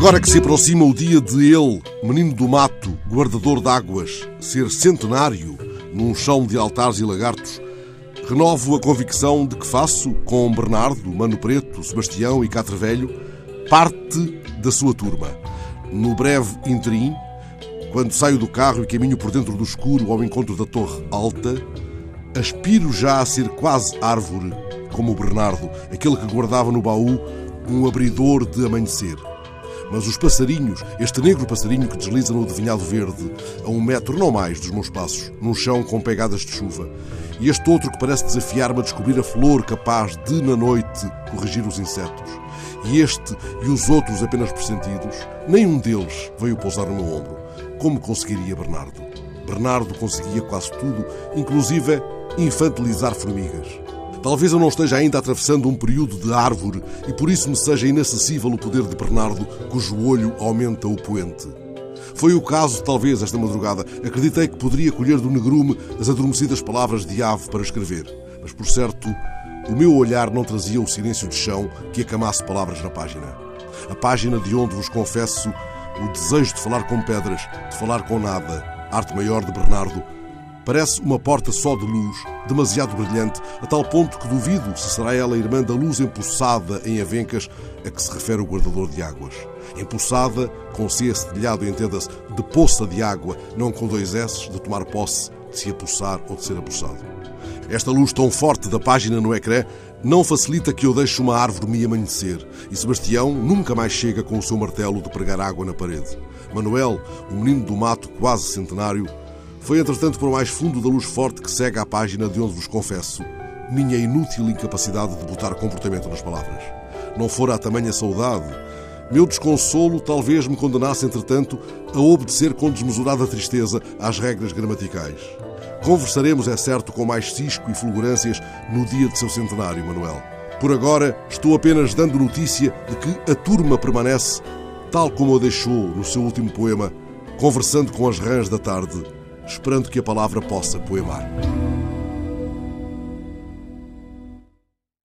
Agora que se aproxima o dia de ele, menino do mato, guardador de águas, ser centenário num chão de altares e lagartos, renovo a convicção de que faço, com Bernardo, Mano Preto, Sebastião e Catre Velho, parte da sua turma. No breve interim, quando saio do carro e caminho por dentro do escuro ao encontro da torre alta, aspiro já a ser quase árvore, como o Bernardo, aquele que guardava no baú um abridor de amanhecer. Mas os passarinhos, este negro passarinho que desliza no devinhado verde, a um metro não mais dos meus passos, num chão com pegadas de chuva, e este outro que parece desafiar-me a descobrir a flor capaz de, na noite, corrigir os insetos, e este e os outros apenas pressentidos, nenhum deles veio pousar no meu ombro. Como conseguiria Bernardo? Bernardo conseguia quase tudo, inclusive infantilizar formigas. Talvez eu não esteja ainda atravessando um período de árvore e por isso me seja inacessível o poder de Bernardo, cujo olho aumenta o poente. Foi o caso, talvez, esta madrugada. Acreditei que poderia colher do negrume as adormecidas palavras de ave para escrever. Mas, por certo, o meu olhar não trazia o silêncio de chão que acamasse palavras na página. A página de onde vos confesso o desejo de falar com pedras, de falar com nada. Arte maior de Bernardo, Parece uma porta só de luz, demasiado brilhante, a tal ponto que duvido se será ela a irmã da luz empoçada em avencas a que se refere o guardador de águas. Empoçada, com C cedilhado, entenda-se, de poça de água, não com dois S, de tomar posse, de se apossar ou de ser apossado. Esta luz tão forte da página no ecrã não facilita que eu deixe uma árvore me amanhecer, e Sebastião nunca mais chega com o seu martelo de pregar água na parede. Manuel, o menino do mato quase centenário, foi, entretanto, para o mais fundo da luz forte que segue a página de onde vos confesso minha inútil incapacidade de botar comportamento nas palavras. Não fora a tamanha saudade, meu desconsolo talvez me condenasse, entretanto, a obedecer com desmesurada tristeza às regras gramaticais. Conversaremos, é certo, com mais cisco e fulgurâncias no dia de seu centenário, Manuel. Por agora, estou apenas dando notícia de que a turma permanece, tal como a deixou no seu último poema, conversando com as rãs da tarde esperando que a palavra possa poemar.